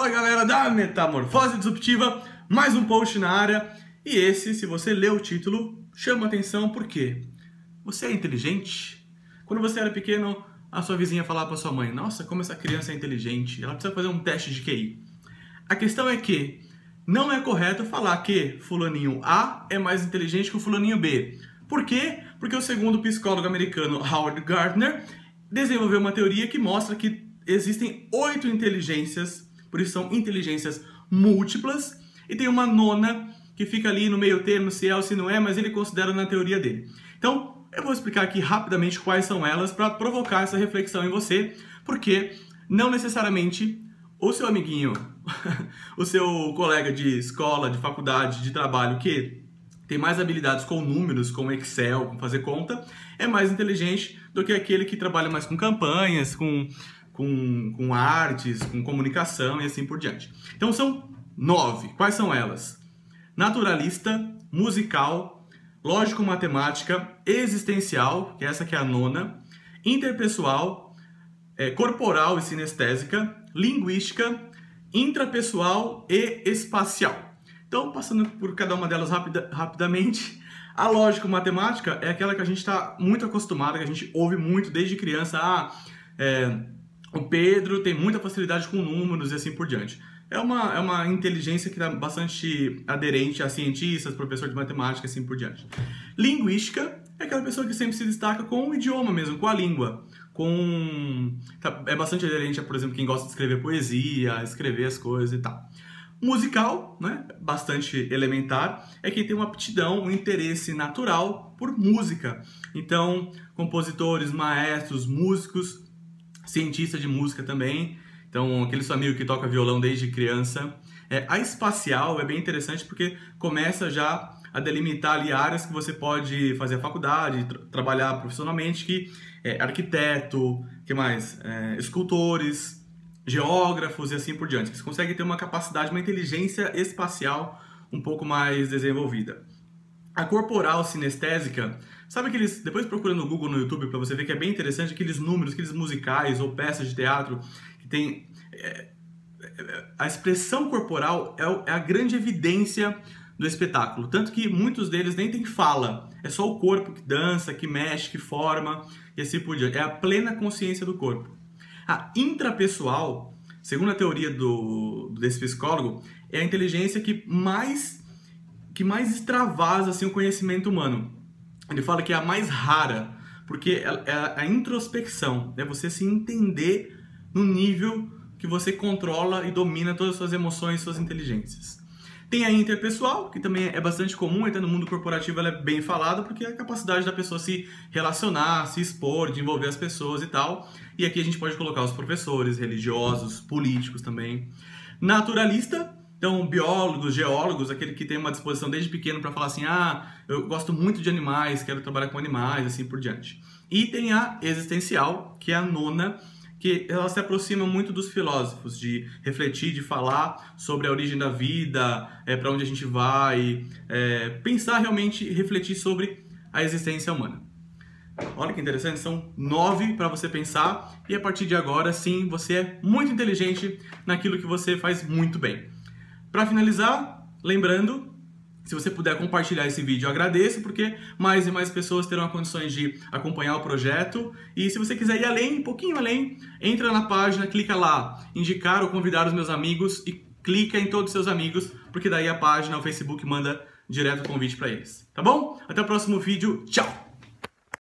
Fala galera da Metamorfose Disruptiva, mais um post na área. E esse, se você ler o título, chama atenção porque você é inteligente? Quando você era pequeno, a sua vizinha falava para sua mãe: Nossa, como essa criança é inteligente, ela precisa fazer um teste de QI. A questão é que não é correto falar que Fulaninho A é mais inteligente que o Fulaninho B. Por quê? Porque o segundo psicólogo americano Howard Gardner desenvolveu uma teoria que mostra que existem oito inteligências, por isso são inteligências múltiplas, e tem uma nona que fica ali no meio termo, se é ou se não é, mas ele considera na teoria dele. Então, eu vou explicar aqui rapidamente quais são elas para provocar essa reflexão em você, porque não necessariamente o seu amiguinho, o seu colega de escola, de faculdade, de trabalho que tem mais habilidades com números, com Excel, com fazer conta, é mais inteligente do que aquele que trabalha mais com campanhas, com com, com artes, com comunicação e assim por diante. Então são nove. Quais são elas? Naturalista, musical, lógico-matemática, existencial, que essa que é a nona, interpessoal, é, corporal e sinestésica, linguística, intrapessoal e espacial. Então, passando por cada uma delas rapida, rapidamente, a lógico-matemática é aquela que a gente está muito acostumado, que a gente ouve muito desde criança. Ah, é, o Pedro tem muita facilidade com números e assim por diante. É uma, é uma inteligência que está bastante aderente a cientistas, professor de matemática e assim por diante. Linguística é aquela pessoa que sempre se destaca com o idioma mesmo, com a língua. Com... Tá, é bastante aderente a, por exemplo, quem gosta de escrever poesia, escrever as coisas e tal. Musical, né, bastante elementar, é quem tem uma aptidão, um interesse natural por música. Então, compositores, maestros, músicos cientista de música também. Então, aquele seu amigo que toca violão desde criança. É, a espacial é bem interessante porque começa já a delimitar ali áreas que você pode fazer a faculdade, tra trabalhar profissionalmente, que é arquiteto, que mais? É, escultores, geógrafos e assim por diante. Você consegue ter uma capacidade, uma inteligência espacial um pouco mais desenvolvida. A corporal sinestésica, sabe aqueles. Depois procura no Google, no YouTube, para você ver que é bem interessante aqueles números, aqueles musicais ou peças de teatro que tem. É, é, a expressão corporal é, é a grande evidência do espetáculo. Tanto que muitos deles nem tem fala, é só o corpo que dança, que mexe, que forma e assim por diante. É a plena consciência do corpo. A intrapessoal, segundo a teoria do, desse psicólogo, é a inteligência que mais que mais extravasa assim, o conhecimento humano. Ele fala que é a mais rara, porque é, é a introspecção, é você se entender no nível que você controla e domina todas as suas emoções suas inteligências. Tem a interpessoal, que também é bastante comum, até no mundo corporativo ela é bem falada, porque é a capacidade da pessoa se relacionar, se expor, de envolver as pessoas e tal. E aqui a gente pode colocar os professores, religiosos, políticos também. Naturalista, então, biólogos, geólogos, aquele que tem uma disposição desde pequeno para falar assim: ah, eu gosto muito de animais, quero trabalhar com animais, assim por diante. E tem a existencial, que é a nona, que ela se aproxima muito dos filósofos, de refletir, de falar sobre a origem da vida, é, para onde a gente vai, é, pensar realmente, refletir sobre a existência humana. Olha que interessante, são nove para você pensar e a partir de agora, sim, você é muito inteligente naquilo que você faz muito bem. Para finalizar, lembrando, se você puder compartilhar esse vídeo, eu agradeço, porque mais e mais pessoas terão condições de acompanhar o projeto. E se você quiser ir além, um pouquinho além, entra na página, clica lá, indicar ou convidar os meus amigos e clica em todos os seus amigos, porque daí a página, o Facebook manda direto o convite para eles. Tá bom? Até o próximo vídeo. Tchau!